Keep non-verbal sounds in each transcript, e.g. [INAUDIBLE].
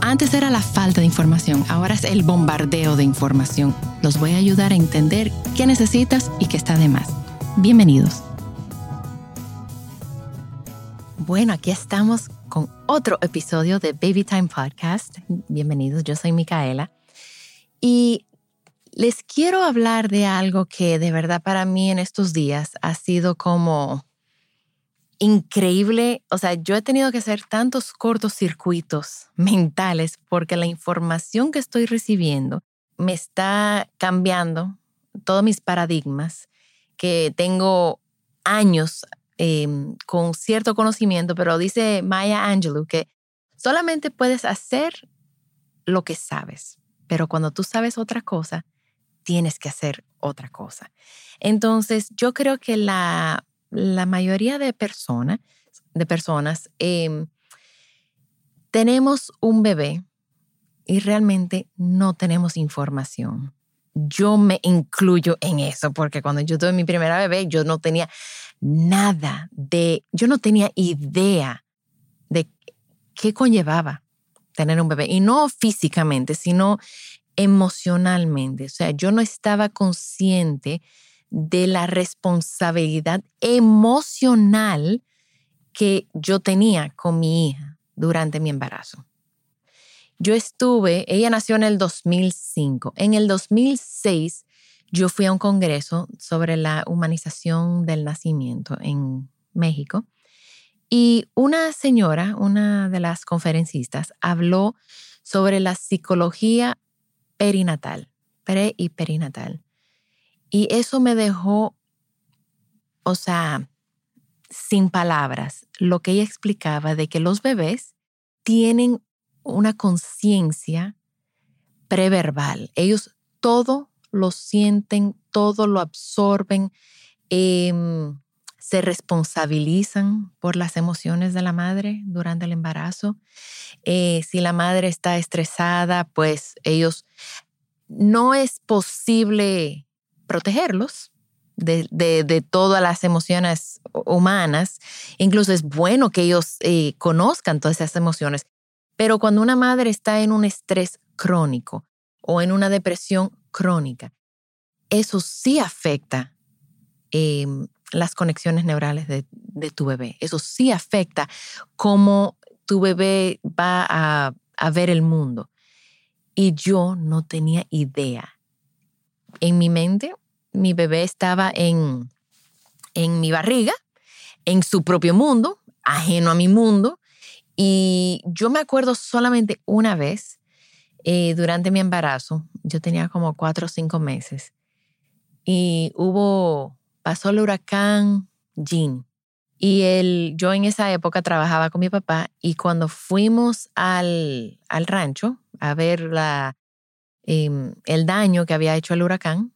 Antes era la falta de información, ahora es el bombardeo de información. Los voy a ayudar a entender qué necesitas y qué está de más. Bienvenidos. Bueno, aquí estamos con otro episodio de Baby Time Podcast. Bienvenidos, yo soy Micaela. Y les quiero hablar de algo que de verdad para mí en estos días ha sido como increíble. O sea, yo he tenido que hacer tantos cortocircuitos [LAUGHS] mentales porque la información que estoy recibiendo me está cambiando todos mis paradigmas, que tengo años em, con cierto conocimiento, pero dice Maya Angelou que solamente puedes hacer lo que sabes, pero cuando tú sabes otra cosa, tienes que hacer otra cosa. Entonces, yo creo que la la mayoría de, personas de personas em, tenemos un bebé y realmente no tenemos información. Yo me incluyo en eso porque cuando yo tuve mi primera bebé, yo no tenía nada de, yo no tenía idea de qué conllevaba tener un bebé. Y no físicamente, sino emocionalmente. O sea, yo no estaba consciente de la responsabilidad emocional que yo tenía con mi hija durante mi embarazo. Yo estuve, ella nació en el 2005. En el 2006 yo fui a un congreso sobre la humanización del nacimiento en México y una señora, una de las conferencistas, habló sobre la psicología perinatal, pre y perinatal. Y eso me dejó, o sea, sin palabras, lo que ella explicaba de que los bebés tienen una conciencia preverbal. Ellos todo lo sienten, todo lo absorben, em, se responsabilizan por las emociones de la madre durante el embarazo. Eh, si la madre está estresada, pues ellos no es posible protegerlos de, todas las emociones humanas. Incluso es bueno que ellos eh, conozcan todas esas emociones. Pero cuando una madre está en un estrés crónico o en una depresión crónica, eso sí afecta em, las conexiones neurales de, tu bebé. Eso sí afecta cómo tu bebé va a ver el mundo. Y yo no tenía idea en mi mente, mi bebé estaba en, en mi barriga, en su propio mundo, ajeno a mi mundo. Y yo me acuerdo solamente una vez eh, durante mi embarazo, yo tenía como cuatro o cinco meses, y hubo, pasó el huracán Jean. Y él, yo en esa época trabajaba con mi papá y cuando fuimos al, al rancho a ver la, Em, el daño que había hecho el huracán,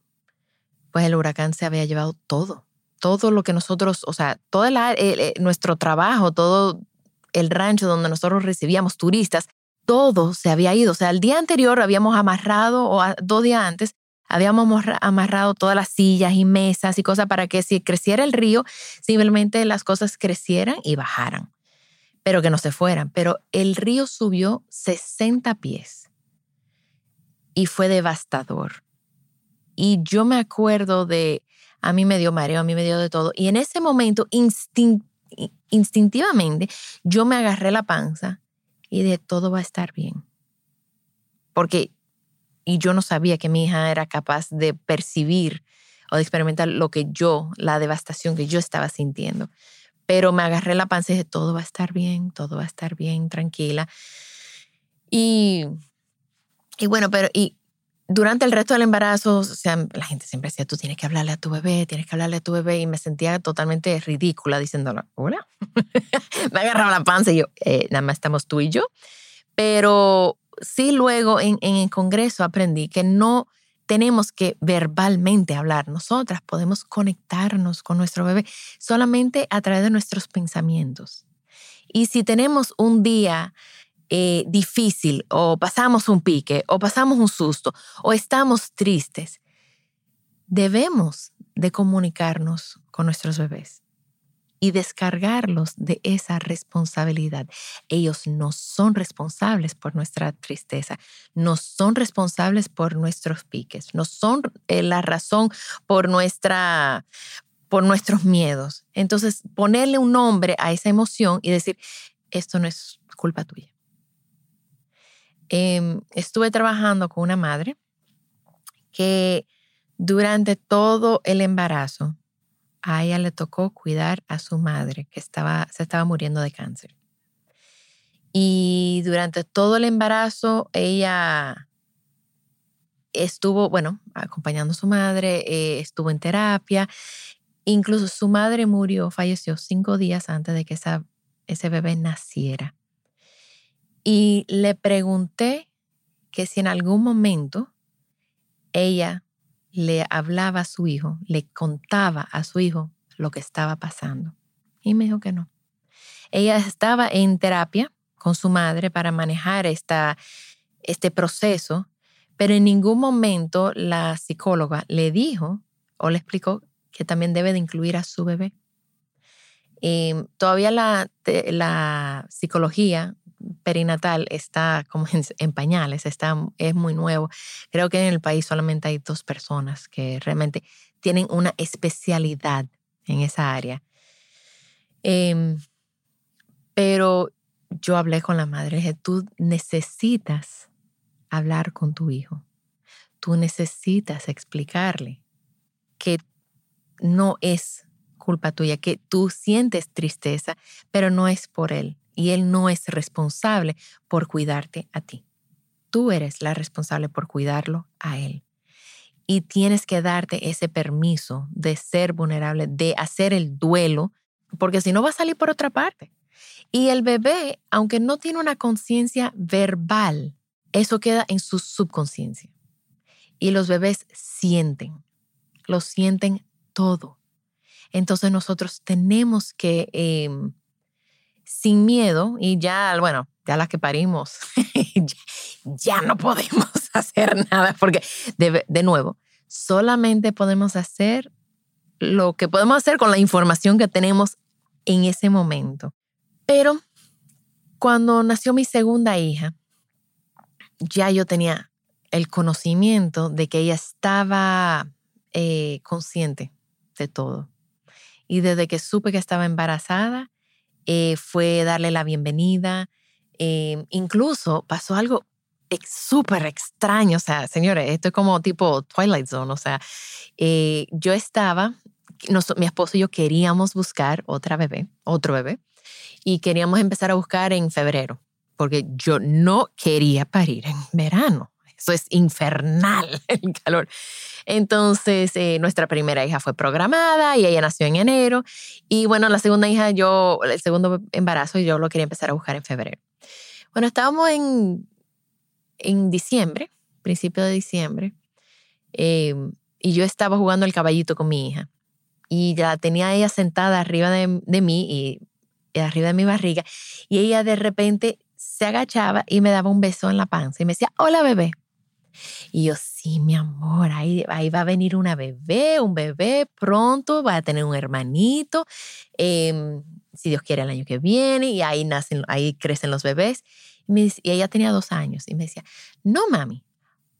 pues el huracán se había llevado todo, todo lo que nosotros, o sea, todo nuestro trabajo, todo el rancho donde nosotros recibíamos turistas, todo se había ido. O sea, el día anterior habíamos amarrado, o dos días antes, habíamos amarrado todas las sillas y mesas y cosas para que si creciera el río, simplemente las cosas crecieran y bajaran, pero que no se fueran. Pero el río subió 60 pies y fue devastador. Y yo me acuerdo de, a mí me dio mareo, a mí me dio de todo. Y en ese momento, instintivamente, yo me agarré la panza y de todo va a estar bien. Porque, y yo no sabía que mi hija era capaz de percibir, o de experimentar lo que yo, la devastación que yo estaba sintiendo. Pero me agarré la panza y dije, todo va a estar bien, todo va a estar bien, tranquila. Y, y bueno, pero y durante el resto del embarazo, o sea, la gente siempre decía, tú tienes que hablarle a tu bebé, tienes que hablarle a tu bebé, y me sentía totalmente ridícula diciéndolo, hola. [LAUGHS] me agarraba la panza y yo, eh, nada más estamos tú y yo. Pero sí luego en, en el Congreso aprendí que no tenemos que verbalmente hablar. Nosotras podemos conectarnos con nuestro bebé solamente a través de nuestros pensamientos. Y si tenemos un día eh, difícil o pasamos un pique o pasamos un susto o estamos tristes, debemos de comunicarnos con nuestros bebés y descargarlos de esa responsabilidad. Ellos no son responsables por nuestra tristeza, no son responsables por nuestros piques, no son eh, la razón por nuestra por nuestros miedos. Entonces, ponerle un nombre a esa emoción y decir, esto no es culpa tuya. Em, estuve trabajando con una madre que durante todo el embarazo a ella le tocó cuidar a su madre que estaba, se estaba muriendo de cáncer. Y durante todo el embarazo ella estuvo, bueno, acompañando a su madre, eh, estuvo en terapia. Incluso su madre murió, falleció cinco días antes de que esa, ese bebé naciera. Y le pregunté que si en algún momento ella le hablaba a su hijo, le contaba a su hijo lo que estaba pasando. Y me dijo que no. Ella estaba en terapia con su madre para manejar esta, este proceso, pero en ningún momento la psicóloga le dijo o le explicó que también debe de incluir a su bebé. Em, todavía la, la psicología perinatal está como en, pañales, está, es muy nuevo. Creo que en el país solamente hay dos personas que realmente tienen una especialidad en esa área. Em, pero yo hablé con la madre, dije, tú necesitas hablar con tu hijo. Tú necesitas explicarle que no es culpa tuya, que tú sientes tristeza, pero no es por él y Él no es responsable por cuidarte a ti. Tú eres la responsable por cuidarlo a Él. Y tienes que darte ese permiso de ser vulnerable, de hacer el duelo, porque si no va a salir por otra parte. Y el bebé, aunque no tiene una conciencia verbal, eso queda en su subconsciencia. Y los bebés sienten, lo sienten todo. Entonces nosotros tenemos que em, sin miedo y ya, bueno, ya las que parimos, [LAUGHS] ya, no podemos [LAUGHS] hacer nada porque, de, de nuevo, solamente podemos hacer lo que podemos hacer con la información que tenemos en ese momento. Pero cuando nació mi segunda hija, ya yo tenía el conocimiento de que ella estaba eh, consciente de todo. Y desde que supe que estaba embarazada, eh, fue darle la bienvenida. Eh, incluso pasó algo súper extraño, o sea, señores, esto es como tipo Twilight Zone, o sea, eh, yo estaba, mi esposo y yo queríamos buscar otra bebé, otro bebé, y queríamos empezar a buscar en febrero, porque yo no quería parir en verano. Eso es infernal [LAUGHS] el calor. Entonces, eh, nuestra primera hija fue programada y ella nació en enero. Y bueno, la segunda hija, yo, el segundo embarazo, yo lo quería empezar a buscar en febrero. Bueno, estábamos en, en diciembre, principio de diciembre, em, y yo estaba jugando el caballito con mi hija. Y ya tenía ella sentada arriba de, de mí y, y arriba de mi barriga. Y ella de repente se agachaba y me daba un beso en la panza y me decía, hola bebé. Y yo, sí, mi amor, ahí, ahí va a venir una bebé, un bebé pronto, va a tener un hermanito, em, si Dios quiere el año que viene, y ahí nacen, ahí crecen los bebés. Y, ella tenía dos años y me decía, no, mami,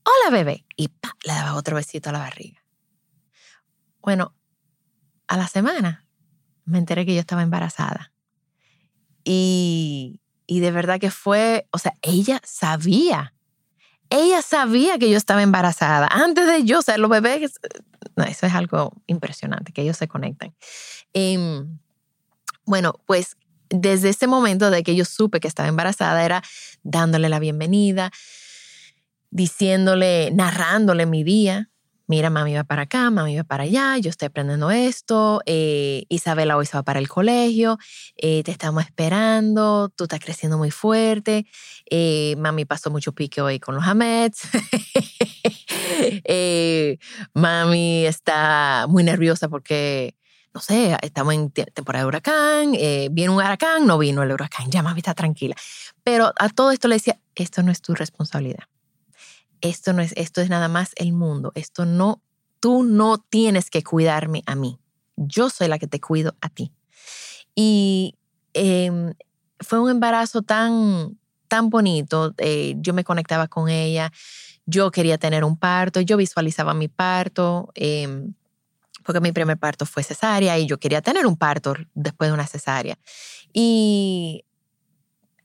hola bebé. Y pa, le daba otro besito a la barriga. Bueno, a la semana me enteré que yo estaba embarazada. Y, y de verdad que fue, o sea, ella sabía ella sabía que yo estaba embarazada antes de yo, o sea, los bebés, no, eso es algo impresionante, que ellos se conectan. Em, bueno, pues desde ese momento de que yo supe que estaba embarazada, era dándole la bienvenida, diciéndole, narrándole mi día. Mira, mami va para acá, mami va para allá, yo estoy aprendiendo esto, eh, Isabela hoy se va para el colegio, eh, te estamos esperando, tú estás creciendo muy fuerte, eh, mami pasó mucho pique hoy con los Amets, [LAUGHS] mami está muy nerviosa porque no sé, estamos en temporada de huracán, eh, viene un huracán, no vino el huracán, ya mami está tranquila. Pero a todo esto le decía, esto no es tu responsabilidad. Esto no es, esto es nada más el mundo. Esto no, tú no tienes que cuidarme a mí. Yo soy la que te cuido a ti. Y em, fue un embarazo tan, tan bonito. Eh, yo me conectaba con ella. Yo quería tener un parto. Yo visualizaba mi parto. Eh, porque mi primer parto fue cesárea y yo quería tener un parto después de una cesárea. Y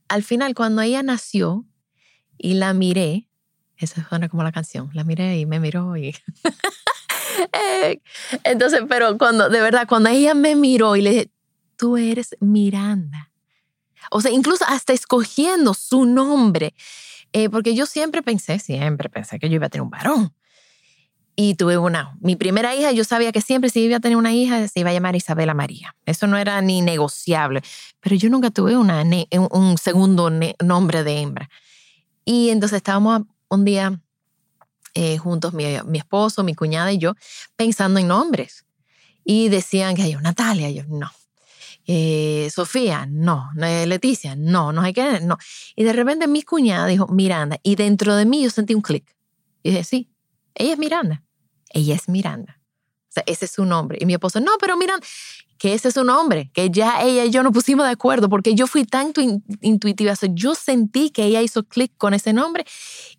al final, cuando ella nació y la miré, eso suena como la canción, la miré y me miró y... [LAUGHS] Eh, entonces, pero cuando, de verdad, cuando ella me miró y le dije, tú eres Miranda. O sea, incluso hasta escogiendo su nombre, eh, porque yo siempre pensé, siempre pensé que yo iba a tener un varón. Y tuve una, mi primera hija, yo sabía que siempre si iba a tener una hija se iba a llamar Isabela María. Eso no era ni negociable. Pero yo nunca tuve una, un segundo nombre de hembra. Y entonces estábamos un día eh, juntos, mi, esposo, mi cuñada y yo, pensando en nombres. Y decían que yo, Natalia, yo, no. Eh, Sofía, no. Eh, Leticia, no. No hay que, no. Y de repente mi cuñada dijo, Miranda. Y dentro de mí yo sentí un clic. Y dije, sí, ella es Miranda ella es Miranda. O sea, ese es su nombre. Y mi esposo, no, pero Miranda, que ese es su nombre, que ya ella y yo nos pusimos de acuerdo porque yo fui tan intuitiva. yo sentí que ella hizo clic con ese nombre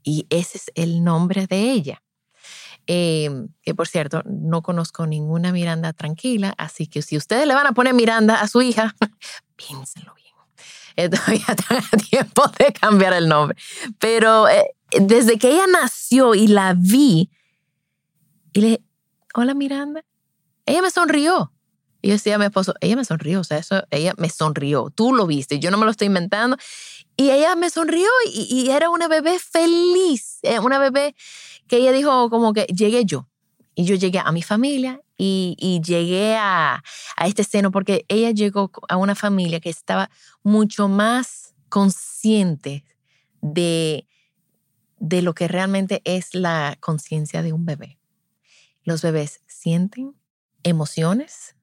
y ese es el nombre de ella. Em, que por cierto, no conozco ninguna Miranda tranquila, así que si ustedes le van a poner Miranda a su hija, [LAUGHS] piénsenlo bien. Eh, todavía están tiempo de cambiar el nombre. Pero eh, desde que ella nació y la vi, y le hola Miranda. Ella me sonrió. Y yo decía a mi esposo, ella me sonrió, o sea, eso, ella me sonrió, tú lo viste, yo no me lo estoy inventando. Y ella me sonrió y, era una bebé feliz, eh, una bebé que ella dijo como que llegué yo. Y yo llegué a mi familia y, llegué a, a, este seno porque ella llegó a una familia que estaba mucho más consciente de, de lo que realmente es la conciencia de un bebé. Los bebés sienten emociones,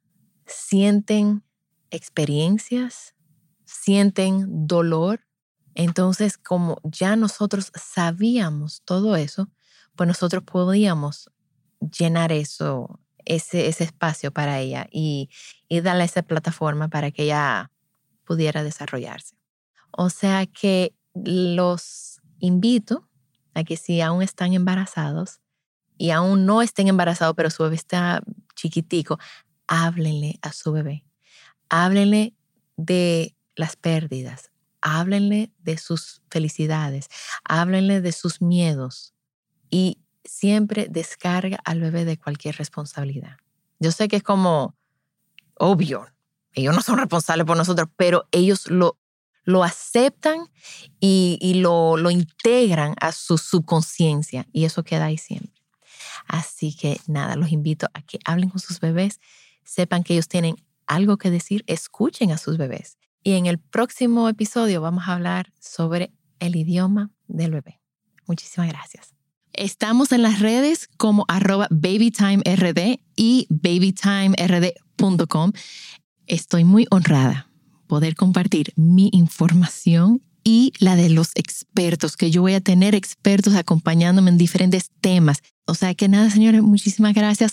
sienten experiencias, sienten dolor. Entonces, como ya nosotros sabíamos todo eso, pues nosotros podíamos llenar eso, ese, espacio para ella y, y darle esa plataforma para que ella pudiera desarrollarse. O sea que los invito a que si aún están embarazados, y aún no estén embarazados, pero su bebé está chiquitico, háblenle a su bebé. Háblenle de las pérdidas, háblenle de sus felicidades, háblenle de sus miedos y siempre descarga al bebé de cualquier responsabilidad. Yo sé que es como obvio, ellos no son responsables por nosotros, pero ellos lo, lo aceptan y, lo, lo integran a su subconsciencia y eso queda ahí siempre. Así que nada, los invito a que hablen con sus bebés, sepan que ellos tienen algo que decir, escuchen a sus bebés. Y en el próximo episodio vamos a hablar sobre el idioma del bebé. Muchísimas gracias. Estamos en las redes como arroba babytimerd y babytimerd.com. Estoy muy honrada poder compartir mi información y la de los expertos, que yo voy a tener expertos acompañándome en diferentes temas. O sea que nada, señores, muchísimas gracias.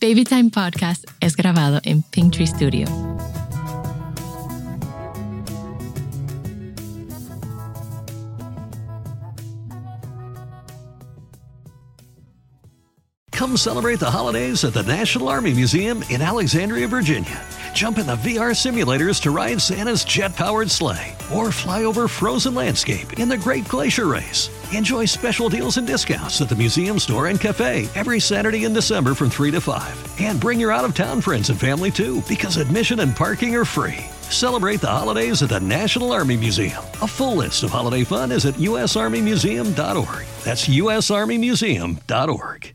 Baby Time Podcast es grabado en Pinktree Studio. Come celebrate the holidays at the National Army Museum in Alexandria, Virginia. Jump in the VR simulators to ride Santa's jet powered sleigh or fly over frozen landscape in the Great Glacier Race. Enjoy special deals and discounts at the museum store and cafe every Saturday in December from 3 to 5. And bring your out of town friends and family too because admission and parking are free. Celebrate the holidays at the National Army Museum. A full list of holiday fun is at usarmymuseum.org. That's usarmymuseum.org.